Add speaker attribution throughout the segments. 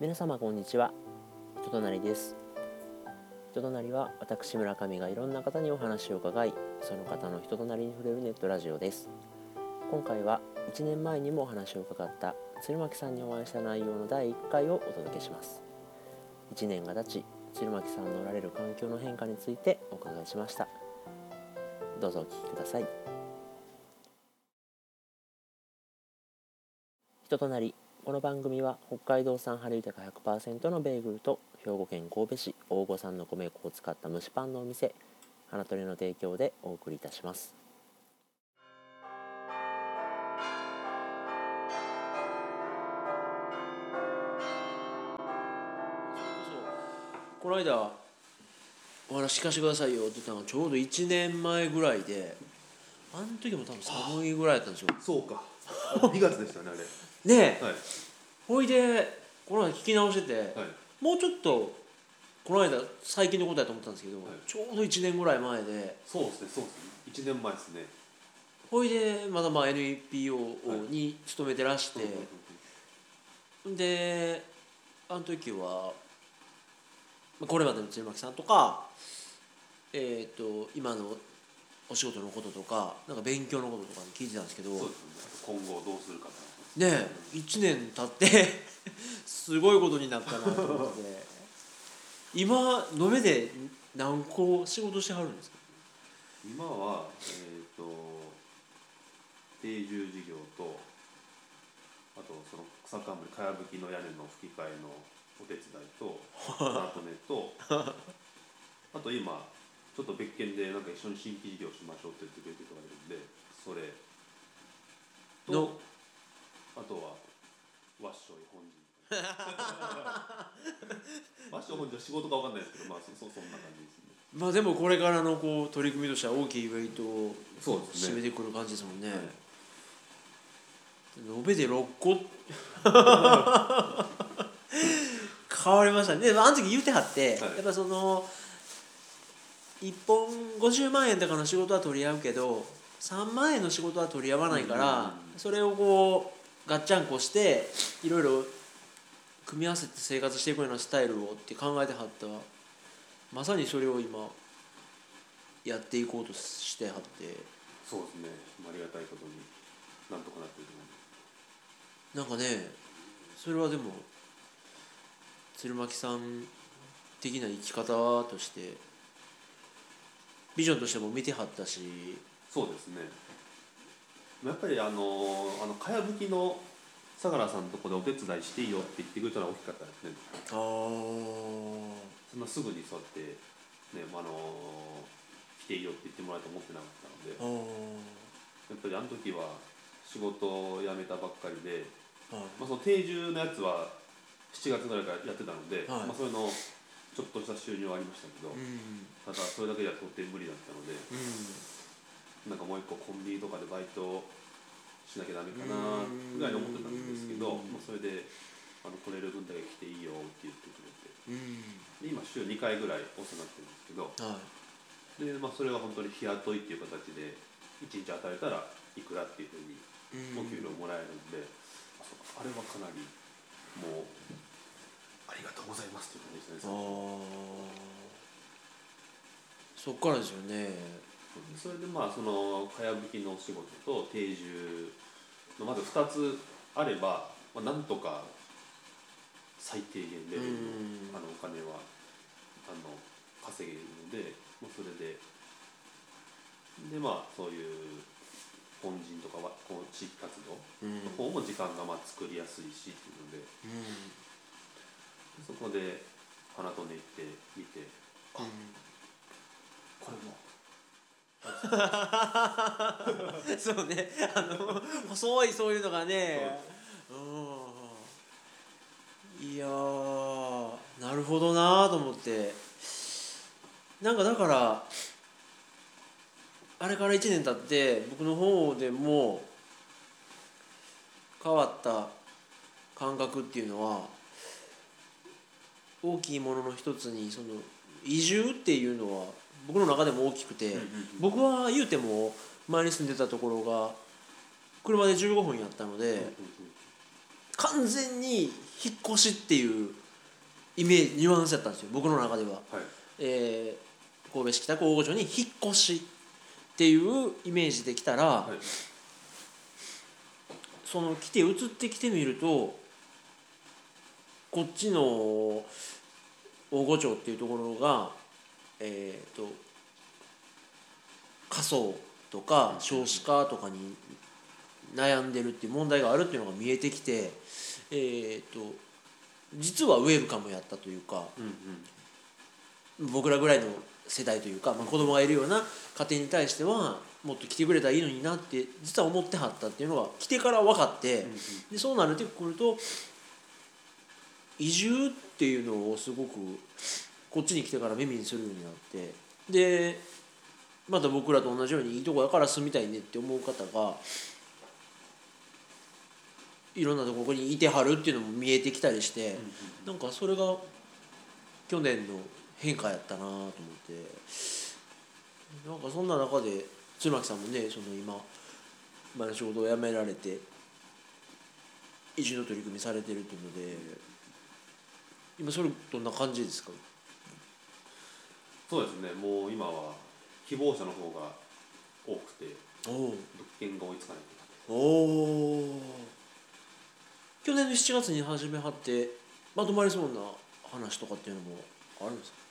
Speaker 1: 皆様こんにちは。人となりです。人となりは私村上がいろんな方にお話を伺いその方の人となりに触れるネットラジオです。今回は1年前にもお話を伺った鶴巻さんにお会いした内容の第1回をお届けします。1年が経ち鶴巻さんのおられる環境の変化についてお伺いしました。どうぞお聞きください。人となりこの番組は北海道産春豊か100%のベーグルと兵庫県神戸市大御産の米粉を使った蒸しパンのお店花鳥の提供でお送りいたします。この間お話聞かせてくださいよって言ったのがちょうど1年前ぐらいであの時も多分寒いぐらいだったんですよ。
Speaker 2: そうか。2月でしたねあれ。
Speaker 1: ねえ、
Speaker 2: はい。
Speaker 1: ほいでこの間聞き直してて、
Speaker 2: はい。
Speaker 1: もうちょっとこの間最近のことやと思ったんですけど、
Speaker 2: はい。
Speaker 1: ちょうど1年ぐらい前で。
Speaker 2: そうですねそうですね。1年前ですね。
Speaker 1: ほいでまだまあ NPO に勤めてらして、であの時はまあこれまでの鶴巻さんとかえっ、と今のお仕事のこととかなんか勉強のこととか聞いてたんですけど
Speaker 2: そうですね。今後どうするか
Speaker 1: ねえ1年経って すごいことになったなと思って。今延べで何個仕事してはるんですか？
Speaker 2: 今はえっ、と定住事業とあとその草冠かやぶきの屋根の吹き替えのお手伝いとまとめと あと今ちょっと別件でなんか一緒に新規事業しましょうって言ってくれてる人がいるんでそれと
Speaker 1: の？
Speaker 2: あとはわっしょい本人わっしょい本人は仕事かわかんないですけどまあそそそんな感じですね。
Speaker 1: まあでもこれからのこう取り組みとしては大きいイベントを締めてくる感じですもんね、
Speaker 2: はい。
Speaker 1: 延べで6個 変わりましたね。であの時言うてはって、
Speaker 2: はい。
Speaker 1: やっぱその1本50万円とかの仕事は取り合うけど3万円の仕事は取り合わないから、それをこうガッチャンコしていろいろ組み合わせて生活していくようなスタイルをって考えてはった。まさにそれを今やっていこうとしてはって。
Speaker 2: そうですね。ありがたいことになんとかなってると思う。
Speaker 1: なんかねそれはでも鶴巻さん的な生き方としてビジョンとしても見てはったし。
Speaker 2: そうですね。やっぱりあのあのかやぶきの相良さんのとこでお手伝いしていいよって言ってくれたのは大きかったですね。
Speaker 1: ああ
Speaker 2: そんなすぐにそうやってねあの来ていいよって言ってもらえると思ってなかったので。
Speaker 1: あ
Speaker 2: やっぱりあの時は仕事を辞めたばっかりで、
Speaker 1: あ
Speaker 2: まあ、その定住のやつは7月ぐらいからやってたので、
Speaker 1: はい
Speaker 2: まあ、それのちょっとした収入はありましたけど、
Speaker 1: うん。
Speaker 2: ただそれだけでは到底無理だったので
Speaker 1: うん。
Speaker 2: なんかもう一個コンビニとかでバイトしなきゃダメかなぐらいに思ってたんですけど、
Speaker 1: うん
Speaker 2: まあ、それであの来れる分だけ来ていいよって言ってくれて。
Speaker 1: うん。
Speaker 2: で今週2回ぐらいお世話になってるんですけど
Speaker 1: はい。
Speaker 2: で、まあ、それは本当に日雇いっていう形で1日与えたらいくらっていうふうに
Speaker 1: うん。
Speaker 2: お給料もらえるんで、あれはかなりもうありがとうございますっていう感じですね
Speaker 1: ああそっからですよね。
Speaker 2: それでまあそのかやぶきのお仕事と定住のまず2つあれば、まあ、なんとか最低限レベル
Speaker 1: うん。
Speaker 2: のあのお金はあの稼げるので、まあ、それで。でまあそういう本人とかはこう地域活動
Speaker 1: うん。
Speaker 2: の方も時間がまあ作りやすいしっていうので
Speaker 1: うん。
Speaker 2: そこで花とね行って見てあこれも。
Speaker 1: そうね。あの細いそういうのがね。うん。いやーなるほどなーと思って。なんかだからあれから1年経って僕の方でも変わった感覚っていうのは大きいものの一つにその移住っていうのは僕の中でも大きくて、僕は言うても前に住んでたところが車で15分やったので、完全に引っ越しっていうイメージニュアンスやったんですよ僕の中では、
Speaker 2: はい。
Speaker 1: えー神戸市北区大御所に引っ越しっていうイメージできたら、
Speaker 2: はい。
Speaker 1: その来て移ってきてみるとこっちの大御町っていうところがえっ、と過疎とか少子化とかに悩んでるっていう問題があるっていうのが見えてきてえっ、と実はウェルカムやったというか
Speaker 2: うんうん。
Speaker 1: 僕らぐらいの世代というか、まあ、子供がいるような家庭に対してはもっと来てくれたらいいのになって実は思ってはったっていうのが来てから分かって、
Speaker 2: うんうん
Speaker 1: でそうなるってくると移住っていうのをすごくこっちに来てから耳にするようになってでまた僕らと同じようにいいとこやから住みたいねって思う方がいろんなところにいてはるっていうのも見えてきたりして。なんかそれが去年の変化やったなと思って。なんかそんな中で鶴巻さんもねその今前の仕事を辞められて移住の取り組みされてるっていうので今それどんな感じですか？
Speaker 2: そうですね。もう今は希望者の方が多くて
Speaker 1: お
Speaker 2: 物件が追いつかない
Speaker 1: おお去年の7月に始めはってまとまりそうな話とかっていうのもあるんですか？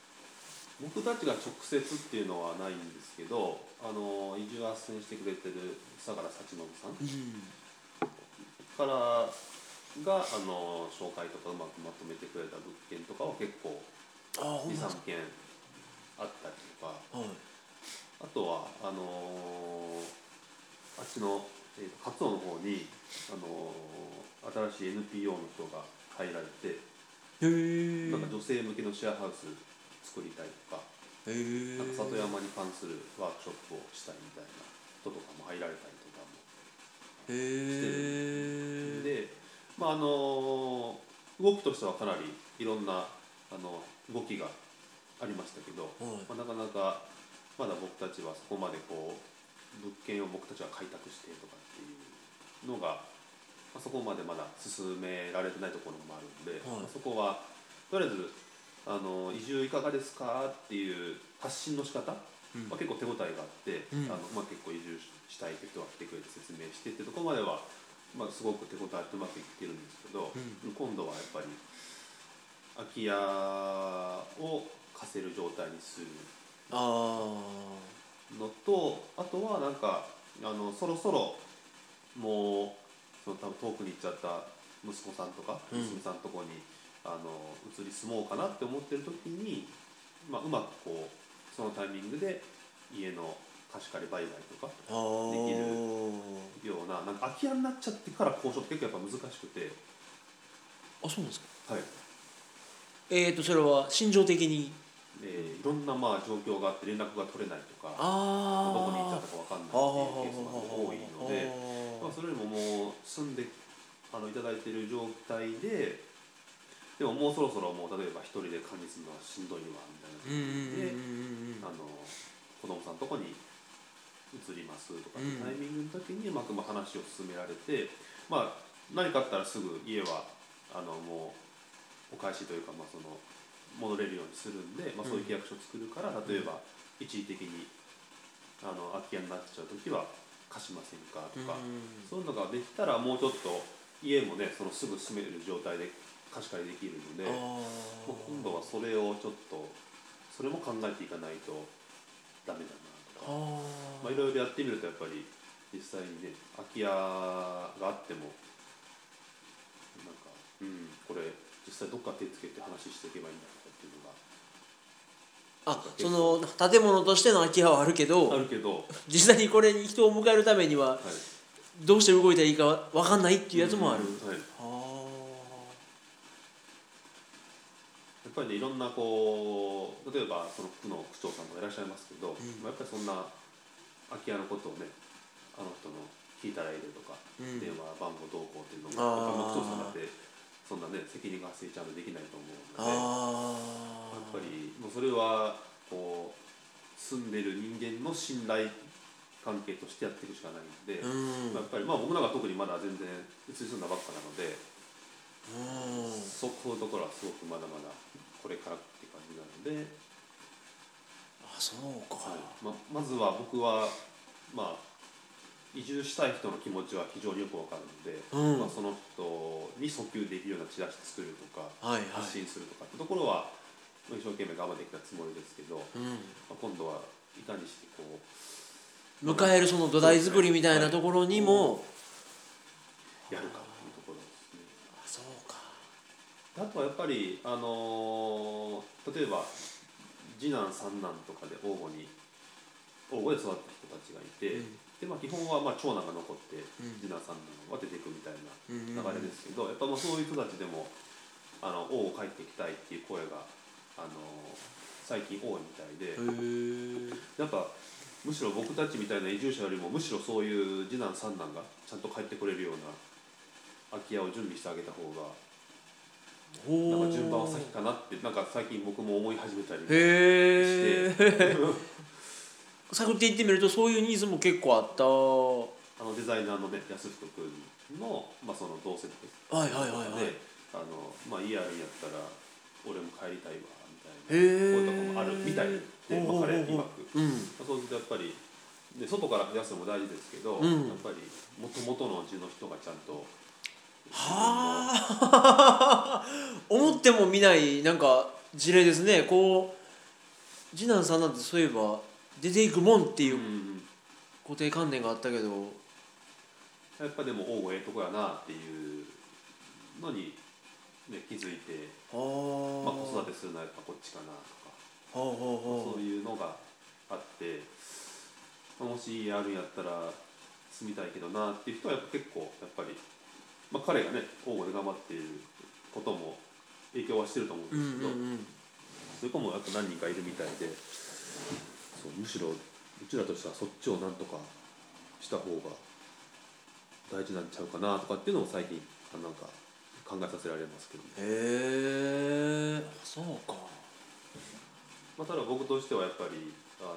Speaker 2: 僕たちが直接っていうのはないんですけどあの移住斡旋してくれてる相良幸信さん
Speaker 1: うん。
Speaker 2: からがあの紹介とかうまくまとめてくれた物件とかは結構
Speaker 1: ああほんまです
Speaker 2: 23件あったりとか。
Speaker 1: かはい。
Speaker 2: あとはあのあっちの、えーと勝尾の方に、あの新しい NPO の人が入られて、なんか女性向けのシェアハウス作りたいとか,、
Speaker 1: へえ
Speaker 2: なんか里山に関するワークショップをしたいみたいな人とかも入られたりとかも
Speaker 1: へえ
Speaker 2: で、まああの動きとしてはかなりいろんなあの動きがありましたけど、
Speaker 1: はい。
Speaker 2: まあ、なかなかまだ僕たちはそこまでこう物件を僕たちは開拓してとかっていうのが、まあ、そこまでまだ進められてないところもあるんで、
Speaker 1: はい。
Speaker 2: まあそこはとりあえずあの移住いかがですかっていう発信の仕方、
Speaker 1: うん。
Speaker 2: まあ、結構手応えがあって、
Speaker 1: うん。
Speaker 2: あのまあ、結構移住したいって人が来てくれて説明してってところまでは、まあ、すごく手応えあってうまくいってるんですけど、
Speaker 1: うん。
Speaker 2: 今度はやっぱり空き家を貸せる状態にする
Speaker 1: あ
Speaker 2: のとあとはなんかあのそろそろもうその多分遠くに行っちゃった息子さんとか
Speaker 1: うん。
Speaker 2: 娘さんとこに、あの移り住もうかなって思ってる時に、まあ、うまくこうそのタイミングで家の貸し借り売買とかできるようななんか空き家になっちゃってから交渉って結構やっぱ難しくて、
Speaker 1: あそうなんですか。
Speaker 2: はい。
Speaker 1: えっ、とそれは心情的に？
Speaker 2: えーいろんなまあ状況があって連絡が取れないとか
Speaker 1: ああ
Speaker 2: どこに行っちゃったか分かんないっていうケースが多いので。まあ、それよりももう住んであのいただいている状態ででももうそろそろもう例えば一人で管理するのはしんどいわみたいな。
Speaker 1: うんうんうんうんうん
Speaker 2: であの子供さんのとこに移りますとかタイミングの時にうまくまあ話を進められて、まあ、何かあったらすぐ家はあのもうお返しというか、まあ、その戻れるようにするんで、まあ、そういう契約書を作るから、例えば一時的にあの空き家になっちゃう時は貸しませんかとか。そういうのができたらもうちょっと家もねそのすぐ住める状態で貸し借りできるので
Speaker 1: あ
Speaker 2: もう今度はそれをちょっとそれも考えていかないとダメだなとか、
Speaker 1: あ
Speaker 2: まあ、いろいろやってみるとやっぱり実際にね空き家があってもなんかうんこれ実際どっか手つけて話していけばいいんだとかっていうの
Speaker 1: あその建物としての空き家はあるけ
Speaker 2: があ
Speaker 1: ど
Speaker 2: るけど、はい、
Speaker 1: 実際にこれに人を迎えるためにはどうして動いたらいいか分かんないっていうやつもある、
Speaker 2: うんはい
Speaker 1: あ
Speaker 2: やっぱりねいろんなこう例えばその区の区長さんとかいらっしゃいますけど、
Speaker 1: ん。
Speaker 2: まあ、やっぱりそんな空き家のことをねあの人の聞いたらいいでとか、
Speaker 1: うん。
Speaker 2: 電話番号どうこうっていうのも区長さんだってそんなね責任が発生ちゃんとできないと思う
Speaker 1: あ
Speaker 2: のでやっ
Speaker 1: あ
Speaker 2: ぱりもうそれはこう住んでる人間の信頼関係としてやっていくしかないんで、
Speaker 1: うん。
Speaker 2: まあやっぱりまあ僕なんか特にまだ全然移り住んだばっかなので、
Speaker 1: うん。
Speaker 2: そそういうところはすごくまだまだこれからって感じなので、
Speaker 1: あそうか、
Speaker 2: はい。ままずは僕はまあ移住したい人の気持ちは非常によくわかるので、
Speaker 1: うん。
Speaker 2: まあ、その人に訴求できるようなチラシ作るとか、
Speaker 1: はいはい。
Speaker 2: 発信するとかってところはまあ一生懸命頑張ってきたつもりですけど、
Speaker 1: うん。
Speaker 2: まあ、今度はいかにしてこう
Speaker 1: 迎えるその土台作りみたいなところにも、
Speaker 2: やるかっていうところですね。
Speaker 1: あそうか。
Speaker 2: あとはやっぱり、あのー例えば次男三男とかで王吾に王吾で育った人たちがいて、
Speaker 1: うん。
Speaker 2: でまあ、基本はまあ長男が残って
Speaker 1: うん。
Speaker 2: 次男三男は出ていくみたいな
Speaker 1: うん
Speaker 2: 流れですけど、やっぱまあそういう人たちでもあの王を帰ってきたいっていう声が、あのー最近多いみたいで、やっぱむしろ僕たちみたいな移住者よりもむしろそういう次男三男がちゃんと帰ってくれるような空き家を準備してあげた方がなんか順番は先かなってなんか最近僕も思い始めたり
Speaker 1: へ
Speaker 2: して。
Speaker 1: え探 っていってみるとそういうニーズも結構あった。
Speaker 2: あのデザイナーのね安福君の,、まあその同世代
Speaker 1: はいはいはいはい。
Speaker 2: であの、まあ、やったら俺も帰りたいわみたいな。
Speaker 1: へ
Speaker 2: 声とかもあるみたいで、まあ、彼曰く。
Speaker 1: うん。
Speaker 2: そうするとやっぱりで外から増やすのも大事ですけど、
Speaker 1: うん。
Speaker 2: やっぱりもともとのうちの人がちゃんと
Speaker 1: はあ。思っても見ないなんか事例ですね。こう次男さんなんてそういえば出ていくもんっていう固定観念があったけど。
Speaker 2: やっぱでも王吾ええとこやなっていうのに、ね、気づいて、
Speaker 1: ああ、
Speaker 2: まあ、
Speaker 1: は
Speaker 2: 子育てするのはやっぱこっちかなとか。そういうのがあってもし家あるんやったら住みたいけどなっていう人はやっぱ結構やっぱり、まあ、彼がね王吾で頑張っていることも影響はしてると思うん
Speaker 1: うん
Speaker 2: ですけど、
Speaker 1: うんうん
Speaker 2: そういう子もやっぱ何人かいるみたいでそうむしろうちらとしてはそっちをなんとかした方が大事なんちゃうかなとかっていうのも最近あなんか考えさせられますけどね。
Speaker 1: へえ。そうか。
Speaker 2: まあ、ただ僕としてはやっぱりあの、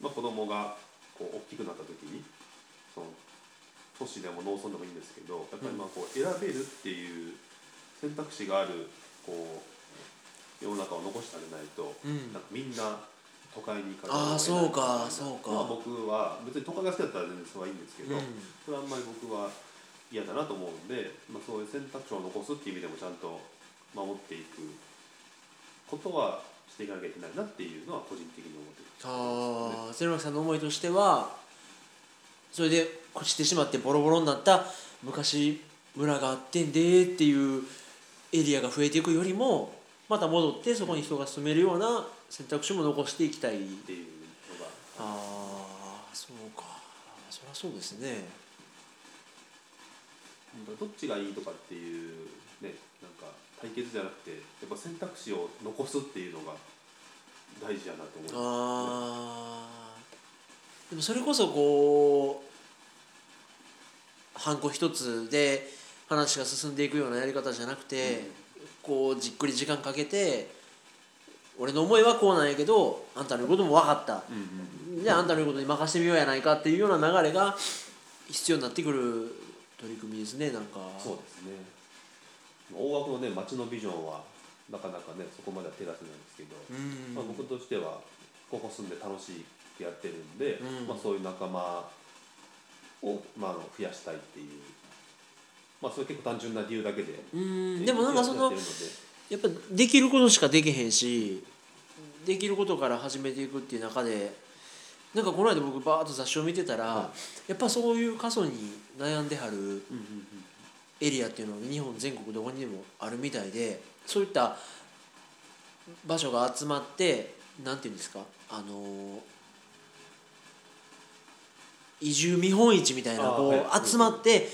Speaker 2: まあ、子供がこう大きくなった時にその都市でも農村でもいいんですけどやっぱりまあこう選べるっていう選択肢があるこう世の中を残してあげないと、
Speaker 1: うん。
Speaker 2: なんかみんな都会に行かない。
Speaker 1: そうかそうか。
Speaker 2: まあ、僕は別に都会が好きだったら全然それはいいんですけど、
Speaker 1: うん。
Speaker 2: それはあんまり僕は嫌だなと思うんで、まあ、そういう選択肢を残すっていう意味でもちゃんと守っていくことはしていかなきゃいけないなっていうのは個人的に思ってる。
Speaker 1: ああ鶴巻さんの思いとしてはそれで朽ちてしまってボロボロになった昔村があってんでっていうエリアが増えていくよりもまた戻ってそこに人が住めるような選択肢も残していきたい
Speaker 2: っていうのが。
Speaker 1: ああそうか。そりゃそうですね。
Speaker 2: どっちがいいとかっていうねなんか対決じゃなくてやっぱ選択肢を残すっていうのが大事やなと思います、
Speaker 1: あー。でもそれこそこうハンコ一つで話が進んでいくようなやり方じゃなくて、こうじっくり時間かけて俺の思いはこうなんやけどあんたの言うことも分かった。
Speaker 2: うんうんうん。
Speaker 1: じゃああんたの言うことに任してみようやないかっていうような流れが必要になってくる取り組みですねなんか。
Speaker 2: そうですね。大枠のね街のビジョンはなかなかねそこまでは手出せないんですけど、
Speaker 1: うん。
Speaker 2: まあ、僕としてはここ住んで楽しくやってるんで、
Speaker 1: うん。
Speaker 2: まあ、そういう仲間を、まあ、あの増やしたいっていう、まあ、それ結構単純な理由だけで、
Speaker 1: うんでもなんかその
Speaker 2: やっ
Speaker 1: ぱできることしかできへんしできることから始めていくっていう中でなんかこの間僕バーッと雑誌を見てたら、
Speaker 2: は
Speaker 1: やっぱそういう過疎に悩んではるエリアっていうのは日本全国どこにでもあるみたいでそういった場所が集まってなんていうんですかあの移住見本市みたいなこ
Speaker 2: う
Speaker 1: 集まって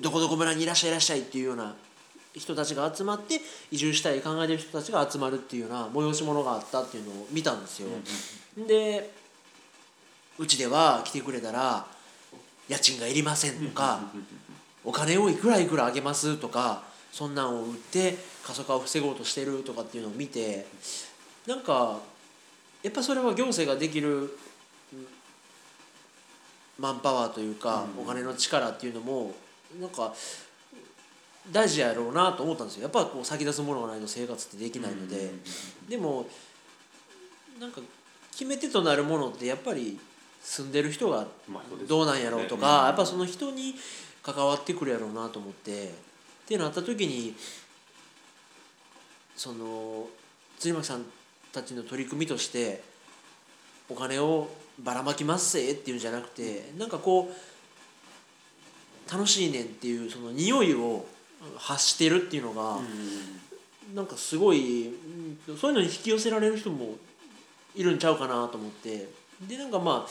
Speaker 1: どこどこ村にいらっしゃいいらっしゃいっていうような人たちが集まって移住したい考えてる人たちが集まるっていうような催し物があったっていうのを見たんですよ。でうちでは来てくれたら家賃がいりませんとかお金をいくらいくらあげますとかそんなんを売って過疎化を防ごうとしてるとかっていうのを見てなんかやっぱそれは行政ができるうんマンパワーというか、
Speaker 2: うん。
Speaker 1: お金の力っていうのもなんか大事やろうなと思ったんですよ。やっぱこう先立つものがないと生活ってできないので、でもなんか決め手となるものってやっぱり住んでる人がどうなんやろうと
Speaker 2: ね
Speaker 1: か、やっぱその人に関わってくるやろうなと思って。ってなった時にその鶴巻さんたちの取り組みとしてお金をばらまきますせっていうんじゃなくてなんかこう楽しいねんっていうその匂いを発してるっていうのが、なんかすごいうんそういうのに引き寄せられる人もいるんちゃうかなと思って。でなんかまあ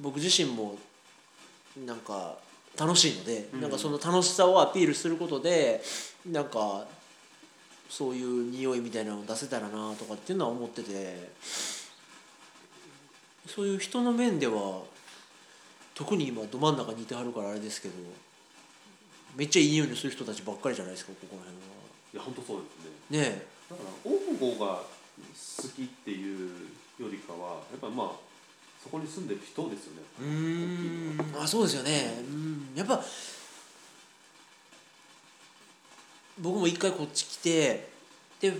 Speaker 1: 僕自身もなんか楽しいので、
Speaker 2: うん。
Speaker 1: なんかその楽しさをアピールすることでなんかそういう匂いみたいなのを出せたらなとかっていうのは思っててそういう人の面では特に今ど真ん中にいてはるからあれですけどめっちゃいい匂いのする人たちばっかりじゃないですかここら辺は。い
Speaker 2: や本当そうですね。
Speaker 1: ねえ。
Speaker 2: だから王吾が好きっていうよりかはやっぱまあそこに住んでる人ですよね。
Speaker 1: うーん。あそうですよね。うん。やっぱ僕も一回こっち来てで、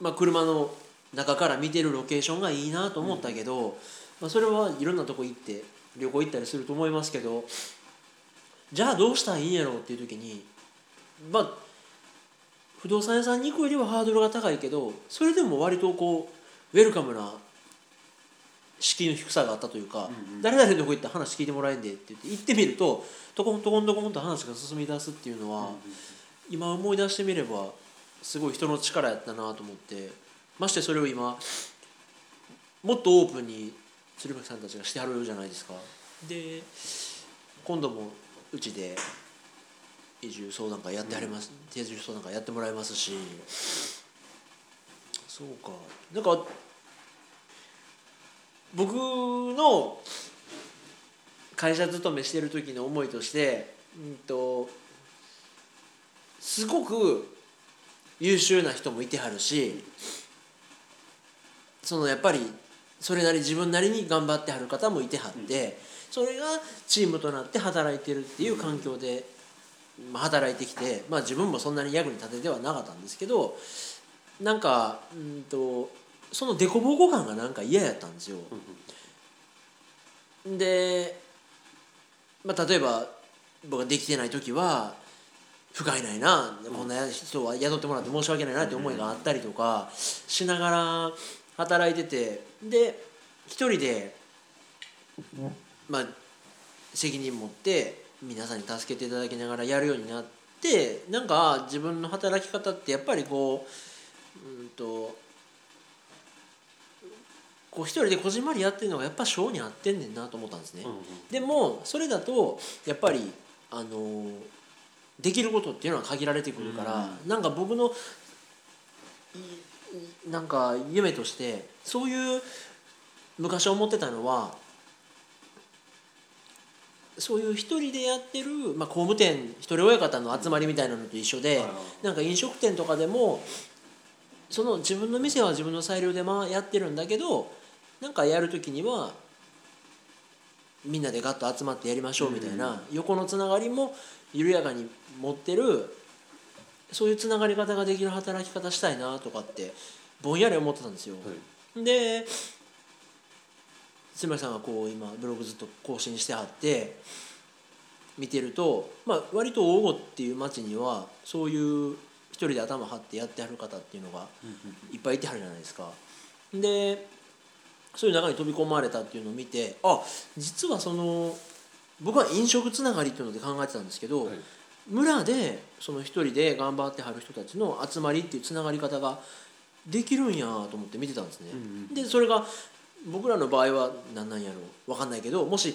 Speaker 1: まあ、車の中から見てるロケーションがいいなと思ったけど、まあ、それはいろんなとこ行って旅行行ったりすると思いますけどじゃあどうしたらいいんやろうっていう時にまあ不動産屋さんに行くよりはハードルが高いけどそれでも割とこうウェルカムな敷居の低さがあったというか、
Speaker 2: うんうん。
Speaker 1: 誰々のとこ行ったら話聞いてもらえんでって言って行ってみるとトコントコントコンと話が進み出すっていうのは、今思い出してみればすごい人の力やったなと思ってましてそれを今もっとオープンに鶴巻さんたちがしてはるじゃないですか。で今度もうちで移住相談会やってはります、移住相談会やってもらいますし。そうか。なんか僕の会社勤めしてる時の思いとして、うん、とすごく優秀な人もいてはるしそのやっぱりそれなり自分なりに頑張ってはる方もいてはって、それがチームとなって働いてるっていう環境で、まあ、働いてきて、まあ、自分もそんなに役に立ててはなかったんですけどなんかうんとその凸凹感がなんか嫌やったんですよ。で、まあ、例えば僕ができてない時は不甲斐ないな、こんな人は雇ってもらって申し訳ないなって思いがあったりとかしながら働いててで一人で、まあ、責任持って皆さんに助けていただきながらやるようになってなんか自分の働き方ってやっぱりこううんとこう一人でこじんまりやってるのがやっぱ性に合ってんねんなと思ったんですね。でもそれだとやっぱりあのできることっていうのは限られてくるから、なんか僕のなんか夢としてそういう昔思ってたのはそういう一人でやってる、まあ、工務店一人親方の集まりみたいなのと一緒で、なんか飲食店とかでもその自分の店は自分の裁量でまあやってるんだけどなんかやる時にはみんなでガッと集まってやりましょうみたいな、横のつながりも緩やかに持ってるそういうつながり方ができる働き方したいなとかってぼんやり思ってたんですよ。で鶴巻さんがこう今ブログずっと更新してはって見てると、まあ、割と大御っていう町にはそういう一人で頭張ってやってはる方っていうのがいっぱいいてはるじゃないですか。でそういう中に飛び込まれたっていうのを見てあ実はその僕は飲食つながりっていうので考えてたんですけど、
Speaker 2: はい
Speaker 1: 村でその一人で頑張ってはる人たちの集まりっていうつながり方ができるんやと思って見てたんですね。でそれが僕らの場合は何なんやろう分かんないけどもし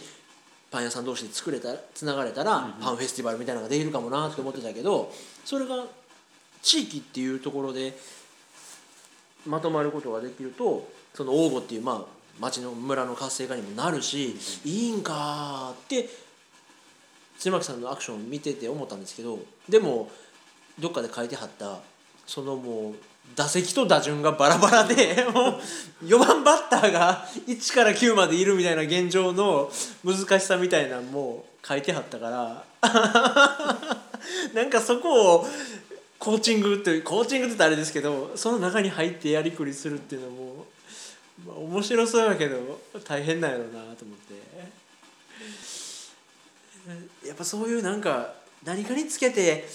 Speaker 1: パン屋さん同士で作れたつながれたら、パンフェスティバルみたいなのができるかもなって思ってたけどそれが地域っていうところでまとまることができるとその王吾っていうまあ町の村の活性化にもなるし、いいんかって鶴巻さんのアクションを見てて思ったんですけどでもどっかで書いてはったそのもう打席と打順がバラバラで もう4番バッターが1から9までいるみたいな現状の難しさみたいなのも書いてはったから なんかそこをコーチングってコーチングって言あれですけどその中に入ってやりくりするっていうのも、まあ、面白そうやけど大変なんやろうなと思って。やっぱそういうなんか何かにつけて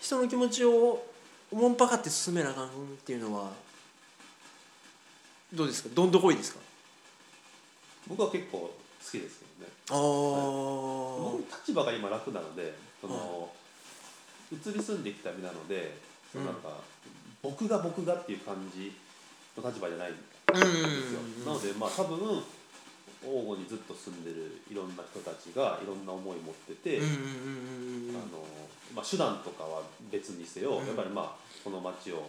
Speaker 1: 人の気持ちをおもんぱかって進めなあかんっていうのはどうですか？どんどこいですか？
Speaker 2: 僕は結構好きですけどね。
Speaker 1: ああ、
Speaker 2: 僕立場が今楽なのでその、移り住んできた身なのでそのなんか、僕が僕がっていう感じの立場じゃないんですよ、なのでまあ多分王吾にずっと住んでるいろんな人たちがいろんな思い持ってて、
Speaker 1: うんうんうんうん
Speaker 2: あのまあ、手段とかは別にせよ、
Speaker 1: うん。
Speaker 2: やっぱりまあこの街を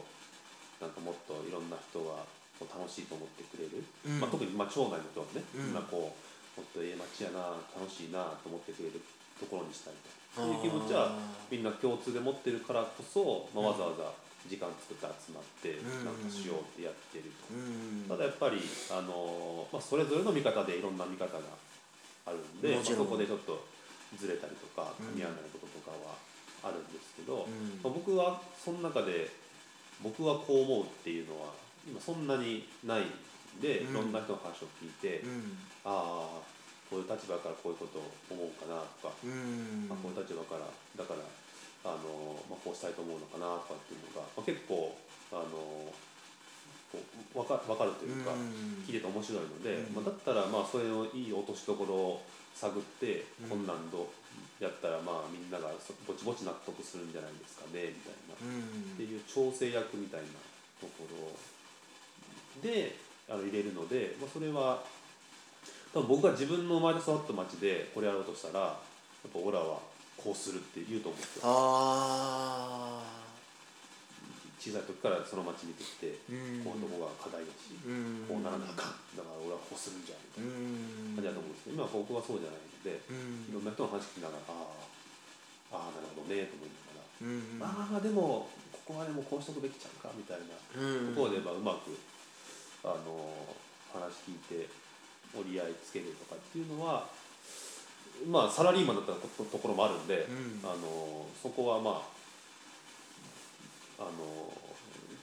Speaker 2: なんかもっといろんな人が楽しいと思ってくれる、
Speaker 1: うん。
Speaker 2: まあ、特にまあ町内の人はね、
Speaker 1: うん。
Speaker 2: みんなこうもっとええ街やな楽しいなと思ってくれるところにしたいと。そういう気持ちはみんな共通で持ってるからこそ、まあ、わざわざ時間作って集まって
Speaker 1: うん。
Speaker 2: なんかしようってやってると。
Speaker 1: うん。
Speaker 2: ただやっぱり、あのまあ、それぞれの見方でいろんな見方があるんで、まあ、そこでちょっとずれたりとか
Speaker 1: うん。
Speaker 2: 噛み合わないこととかはあるんですけど、
Speaker 1: うん。
Speaker 2: まあ、僕はその中で僕はこう思うっていうのは今そんなにないんで、
Speaker 1: うん。
Speaker 2: いろんな人の話を聞いて、
Speaker 1: うん。
Speaker 2: ああこういう立場からこういうことを思うかなとか、あ、こういう立場からだからあの、まあ、こうしたいと思うのかなとかっていうのが、まあ、結構あのこうわか分かるというか。
Speaker 1: うん。
Speaker 2: 聞いてて面白いので、
Speaker 1: うん。
Speaker 2: まあ、だったらまあそれのいい落としどころを探って、
Speaker 1: うん。
Speaker 2: こんなんどうやったらまあみんながそぼちぼち納得するんじゃないですかねみたいな、
Speaker 1: う
Speaker 2: って
Speaker 1: ん
Speaker 2: いう調整役みたいなところであの入れるので、まあ、それは多分僕が自分の生まれ育った町でこれやろうとしたらやっぱオラはこうするって言うと思うんですよ。
Speaker 1: あ
Speaker 2: 小さい時からその町に出てきて、こういうとこが課題だし、
Speaker 1: うん。
Speaker 2: こうならなあかん。だから俺はこうするんじゃみたい
Speaker 1: うん。
Speaker 2: な。感じだと思うんですけど今は僕はそうじゃないので
Speaker 1: うん。
Speaker 2: いろんな人の話聞きながらああああなるほどねと思いなが
Speaker 1: うん
Speaker 2: ら、ああでもここはでもこうしとくべきちゃうかみたいな
Speaker 1: うん。
Speaker 2: ところでまあうまくあの話聞いて折り合いつけるとかっていうのはまあサラリーマンだったとところもあるんで、
Speaker 1: うん。
Speaker 2: あのそこはまああの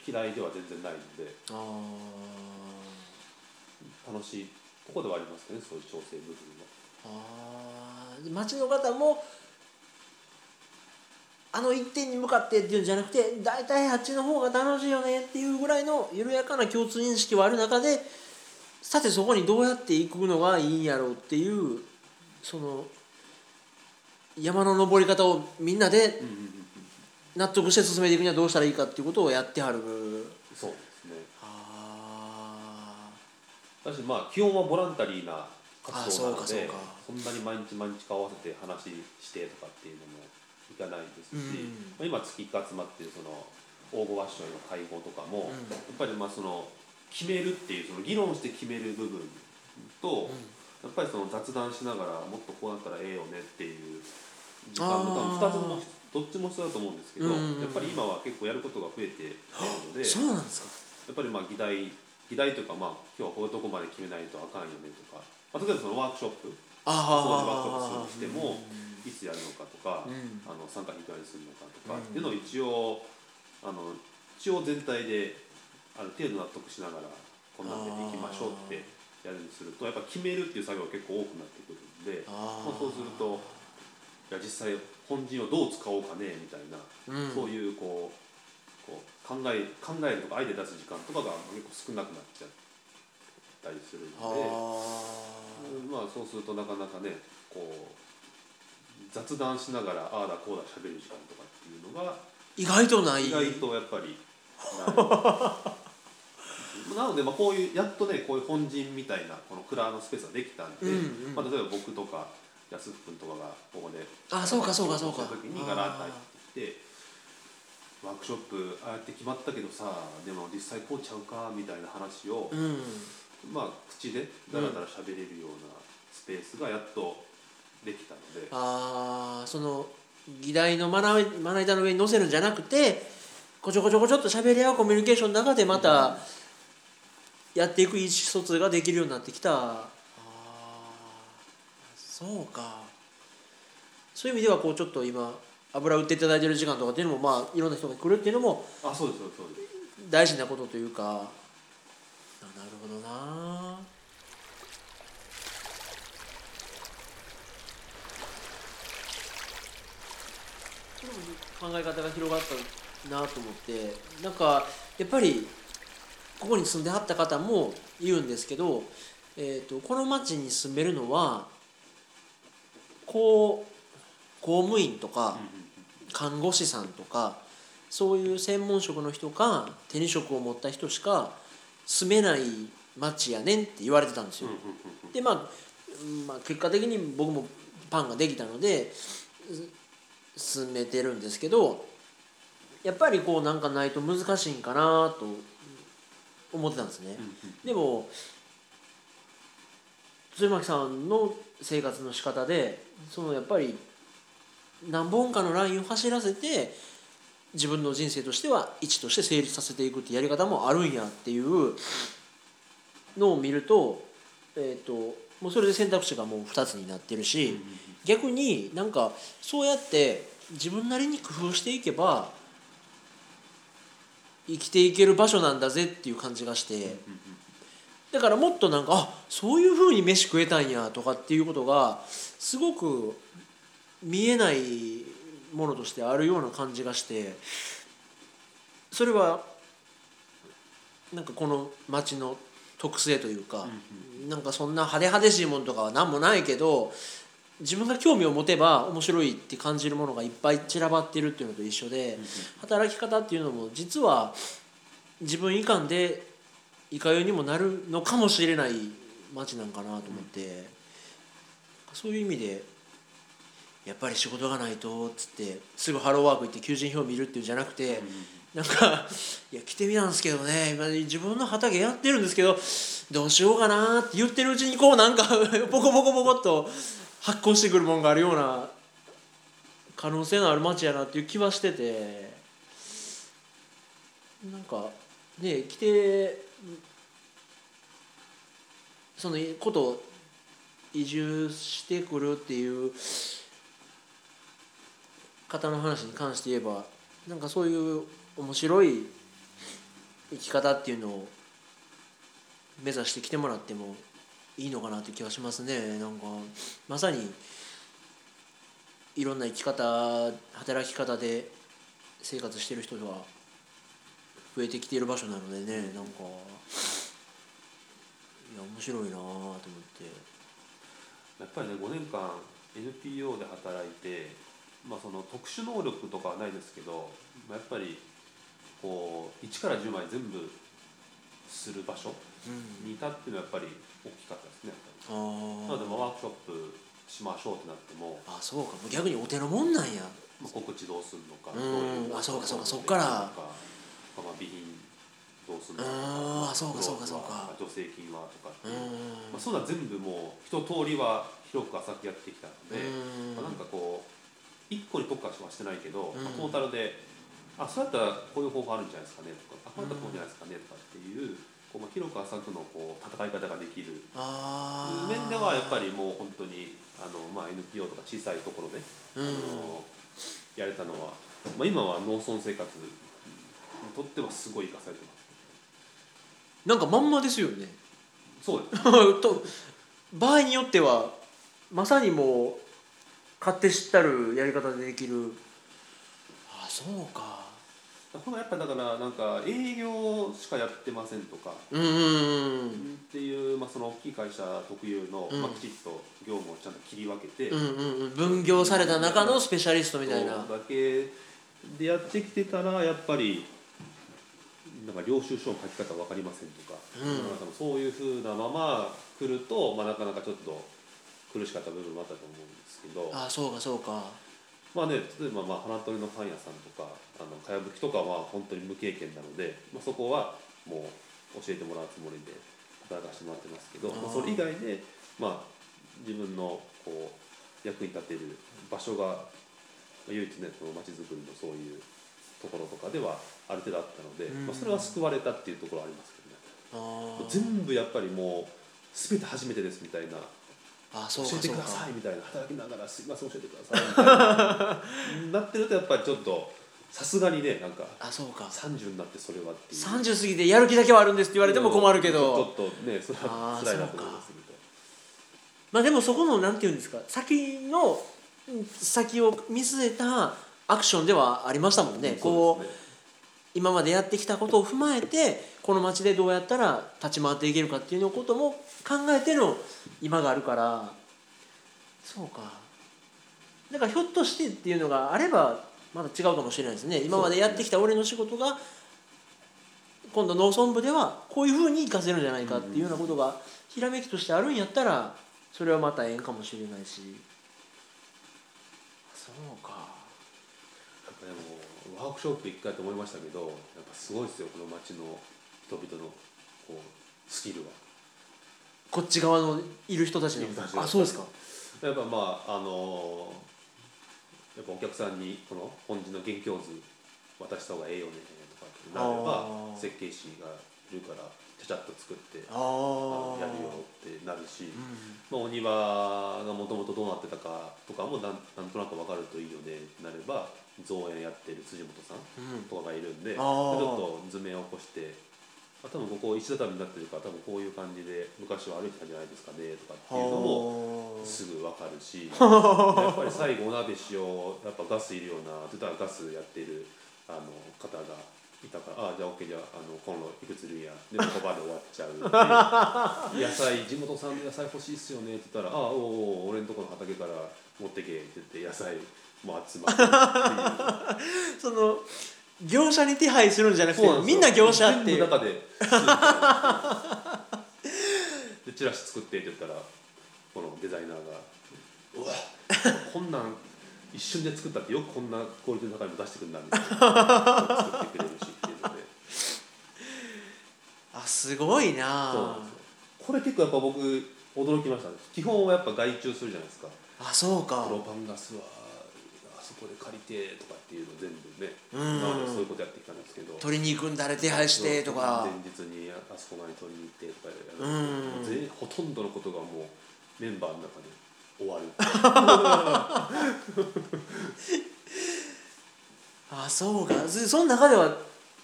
Speaker 2: 嫌いでは全然ないので
Speaker 1: あ
Speaker 2: 楽しいところではありますねそういう調整部分は。
Speaker 1: あー。町の方もあの一点に向かってっていうんじゃなくて大体あっちの方が楽しいよねっていうぐらいの緩やかな共通認識はある中でさてそこにどうやって行くのがいいんやろうっていうその山の登り方をみんなで
Speaker 2: うんうんうんうん
Speaker 1: 納得して進めていくにはどうしたらいいかっていうことをやってはる。
Speaker 2: そうですね。
Speaker 1: あ
Speaker 2: だしまあ基本はボランタリーな活動なので
Speaker 1: あそ
Speaker 2: んなに毎日毎日顔合わせて話してとかっていうのもいかないですし、
Speaker 1: うん。
Speaker 2: まあ、今月1回集まってるその応募ワッショイの会合とかも、
Speaker 1: うん。
Speaker 2: やっぱりまあその決めるっていうその議論して決める部分と、やっぱりその雑談しながらもっとこうなったらええよねっていう時間と
Speaker 1: あー
Speaker 2: か2つもどっちも必要だと思うんですけど、やっぱり今は結構やることが増えているので。
Speaker 1: そうなんですか。
Speaker 2: やっぱりまあ議題議題というかまあ今日はこういうとこまで決めないとあかんよねとか、まあ、例えばそのワークショップ
Speaker 1: あ
Speaker 2: 掃除ワ
Speaker 1: あ
Speaker 2: ークショップするにしてもいつやるのかとか、
Speaker 1: うん
Speaker 2: あの参加費いくらにするのかとか、
Speaker 1: うん。
Speaker 2: っていうのを一応あの一応全体である程度納得しながらこんなんでいきましょうってやるにするとやっぱ決めるっていう作業が結構多くなってくるんで
Speaker 1: あ
Speaker 2: まあ、そうするといや実際本陣をどう使おうかねみたいな、
Speaker 1: うん。
Speaker 2: そういうこうこう考え考えるとかアイデア出す時間とかが結構少なくなっちゃったりするんで、まあそうするとなかなかねこう雑談しながらああだこうだ喋る時間とかっていうのが
Speaker 1: 意外とない。
Speaker 2: 意外とやっぱりない なのでまあこういうやっとねこういう本陣みたいなこの蔵のスペースができたんで、
Speaker 1: うんうん。
Speaker 2: まあ、例えば僕とか安福君とかがここで
Speaker 1: あそうかそうかそうか。
Speaker 2: 時にガラッと入ってきてワークショップああやって決まったけどさでも実際こうちゃうかみたいな話を、
Speaker 1: うん。
Speaker 2: まあ口でダラダラ喋れるようなスペースがやっとできたので、
Speaker 1: ああその議題のまなまな板の上に載せるんじゃなくてこちょこちょこちょっと喋り合うコミュニケーションの中でまたやっていく意思疎通ができるようになってきた。あそうか。そういう意味ではこうちょっと今油売っていただいてる時間とかっていうのもまあいろんな人が来るっていうのも
Speaker 2: あそうですそうです。
Speaker 1: 大事なことというか。あなるほどな。考え方が広がったなと思って。なんかやっぱりここに住んではった方も言うんですけど、えー、とこの町に住めるのは公公務員とか看護師さんとかそういう専門職の人か手に職を持った人しか住めない町やねんって言われてたんですよ。でまあ、まあ、結果的に僕もパンができたので進めてるんですけどやっぱりこうなんかないと難しいんかなと思ってたんですね。でも鶴巻さんの生活の仕方でそのやっぱり何本かのラインを走らせて自分の人生としては1として成立させていくってやり方もあるんやっていうのを見ると,、えー、ともうそれで選択肢がもう2つになってるし逆になんかそうやって自分なりに工夫していけば生きていける場所なんだぜっていう感じがして。だからもっとなんかあそういうふうに飯食えたんやとかっていうことがすごく見えないものとしてあるような感じがして。それはなんかこの町の特性というか、なんかそんな派手派手しいものとかは何もないけど自分が興味を持てば面白いって感じるものがいっぱい散らばってるっていうのと一緒で、働き方っていうのも実は自分以下でいかようにもなるのかもしれない街なんかなと思って、そういう意味でやっぱり仕事がないとっつってすぐハローワーク行って求人票見るっていうんじゃなくて、なんか「いや来てみたんですけどね今自分の畑やってるんですけどどうしようかな」って言ってるうちにこうなんか ボコボコボコっと発酵してくるもんがあるような可能性のある街やなっていう気はしててなんかね来てそのこと移住してくるっていう方の話に関して言えばなんかそういう面白い生き方っていうのを目指してきてもらってもいいのかなって気がしますね。なんかまさにいろんな生き方働き方で生活してる人が増えてきている場所なのでね。なんかいや面白いなと思って。
Speaker 2: やっぱりね5年間 NPO で働いて、まあ、その特殊能力とかはないですけど、まあ、やっぱりこう1から10まで全部する場所にいたっていうのはやっぱり大きかったですねなのでまあワークショップしましょうってなっても、
Speaker 1: あそうか。もう逆にお手のもんなんや。
Speaker 2: まあ、告知どうするのか
Speaker 1: うん。あそうかそうかそっから。
Speaker 2: まあ、備品どうするの
Speaker 1: あーそうかそうかそうか。
Speaker 2: 助成金はとかって
Speaker 1: う
Speaker 2: いう、
Speaker 1: ん。
Speaker 2: まあ、そんなん全部もう一通りは広く浅くやってきたので、
Speaker 1: うん。
Speaker 2: まあ、なんかこう一個に特化はしてないけど、
Speaker 1: うん。
Speaker 2: まあトータルであそうやったらこういう方法あるんじゃないですかねとかあこうやったらこうじゃないですかねとかっていうこう、まあ、広く浅くのこう戦い方ができる。面ではやっぱりもう本当にあの、まあ、NPO とか小さいところで、
Speaker 1: うん。
Speaker 2: あのやれたのは、まあ、今は農村生活にとってはすごい生かされてます。
Speaker 1: なんかまんまですよね。
Speaker 2: そうです。
Speaker 1: と場合によってはまさにもう勝手知ったるやり方でできる。あそうか
Speaker 2: ほらやっぱだからなんか営業しかやってませんとかっていう、まあ、その大きい会社特有の、
Speaker 1: うん。
Speaker 2: まあ、きちっと業務をちゃんと切り分けて、
Speaker 1: うんうんうん。分業された中のスペシャリストみたいな。
Speaker 2: だけでやってきてたらやっぱりなんか領収書の書き方分かりませんとかそういうふうなまま来ると、まあ、なかなかちょっと苦しかった部分もあったと思うんですけど
Speaker 1: あそうかそうか。
Speaker 2: まあね例えばまあ花鳥のパン屋さんとかあのかやぶきとかは本当に無経験なので、まあ、そこはもう教えてもらうつもりで働かせてもらってますけどまあ、それ以外で、まあ、自分のこう役に立てる場所がまあ唯一ねその街づくりのそういうところとかではある程度あったので、
Speaker 1: うん。
Speaker 2: まあ、それは救われたっていうところはありますけどね。全部やっぱりもう全て初めてですみたいな
Speaker 1: あそうか。
Speaker 2: 教えてくださいみたいな働きながらすいません教えてくださいみたいな なってるとやっぱりちょっとさすがにねなんか
Speaker 1: あそうか。
Speaker 2: 30になってそれはっていう。
Speaker 1: 30過ぎてやる気だけはあるんですって言われても困るけど、
Speaker 2: ちょっとねそれはいなと思いますみたい
Speaker 1: まあでもそこのなんていうんですか先のうん先を見据えたアクションではありましたもんね、
Speaker 2: な
Speaker 1: こう
Speaker 2: そうですね。
Speaker 1: 今までやってきたことを踏まえてこの街でどうやったら立ち回っていけるかっていうのことも考えての今があるから。そうか。だからひょっとしてっていうのがあればまだ違うかもしれないですね。今までやってきた俺の仕事が今度農村部ではこういうふうに活かせるんじゃないかっていうようなことがひらめきとしてあるんやったらそれはまたええんかもしれないし。そうか。
Speaker 2: やっぱでもワークショップ一回と思いましたけどやっぱすごいですよこの街の人々のこうスキルは。
Speaker 1: こっち側のいる人たちの。あそうですか。
Speaker 2: やっぱまああのやっぱお客さんにこの本人の元凶図渡した方がええよねとかってなれば設計士がいるからちゃちゃっと作ってやるよってなるし、
Speaker 1: うん
Speaker 2: まあ、お庭がもともとどうなってたかとかもなんなんとなく分かるといいよねってなれば造園やってる辻本さん
Speaker 1: うん。
Speaker 2: とかがいるんで、ち
Speaker 1: あー。
Speaker 2: ょっと図面を起こして、あ、多分ここ石畳になってるから多分こういう感じで昔は歩いてたんじゃないですかねとかっていうのも
Speaker 1: はあ
Speaker 2: すぐ分かるし やっぱり最後お鍋しようやっぱガスいるようなって言ったらガスやってるあの方がいたから「ああじゃあ OK じゃああのコンロいくつるんや」でもここまで終わっちゃうで 野菜地元産の野菜欲しいっすよねって言ったら「ああおうおう俺んとこの畑から持ってけ」って言って野菜も集まるって。
Speaker 1: その業者に手配するんじゃなくてみんな業者っていう。
Speaker 2: 全部中で。でチラシ作ってって言ったらこのデザイナーが「うわこんなん一瞬で作ったってよくこんなクオリティの高いの出してくるんだ」みたいな。作ってくれるしっていうので。
Speaker 1: あすごい
Speaker 2: そうなん
Speaker 1: な
Speaker 2: ですよ。これ結構やっぱ僕驚きましたね。基本はやっぱ外注するじゃないですか。
Speaker 1: あそうか。
Speaker 2: プロパンガスは。あそこで借りてとかっていうの全部ね
Speaker 1: うん。
Speaker 2: 今までそういうことやってきたんですけど。
Speaker 1: 取りに行くん誰手配してとか。
Speaker 2: 前日にあそこまで取りに行ってとかやる
Speaker 1: うん。
Speaker 2: 全ほとんどのことがもうメンバーの中で終わる。
Speaker 1: あそうか。そその中では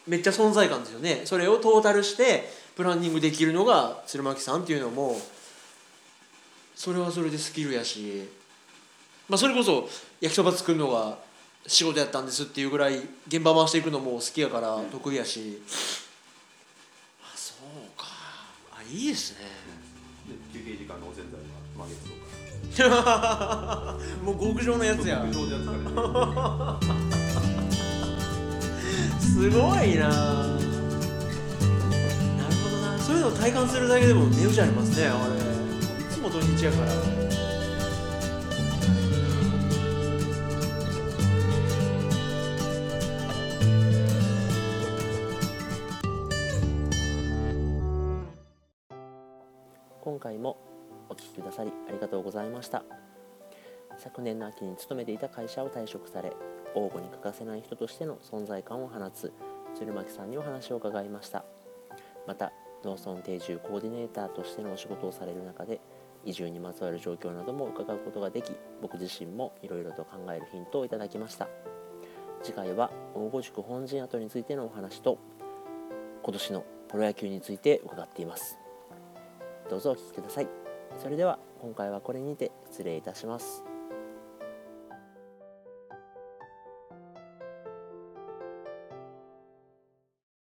Speaker 1: めっちゃ存在感ですよね。それをトータルしてプランニングできるのが鶴巻さんっていうのもそれはそれでスキルやし、まあ、それこそ焼きそば作るのが仕事やったんですっていうぐらい現場回していくのも好きやから得意やし、あそうか。あいいですね。
Speaker 2: で休憩時間のおぜんざいは満月とか。
Speaker 1: もう極上のやつやすごいな。なるほどな。そういうのを体感するだけでも値打ちありますねあれ。いつも土日やから
Speaker 3: さりありがとうございました。昨年の秋に勤めていた会社を退職され王吾に欠かせない人としての存在感を放つ鶴巻さんにお話を伺いました。また農村定住コーディネーターとしてのお仕事をされる中で移住にまつわる状況なども伺うことができ僕自身もいろいろと考えるヒントをいただきました。次回は大御宿本陣跡についてのお話と今年のプロ野球について伺っています。どうぞお聞きください。それでは今回はこれにて失礼いたします。